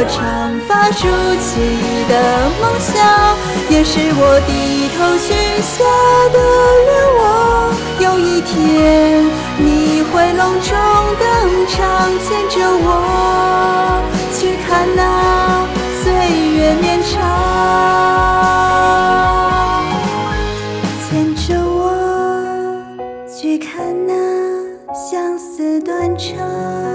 我长发梳起的梦想也是我低头许下的愿望。有一天你会隆重登场牵着我去看那岁月绵长牵着我去看那相思断肠。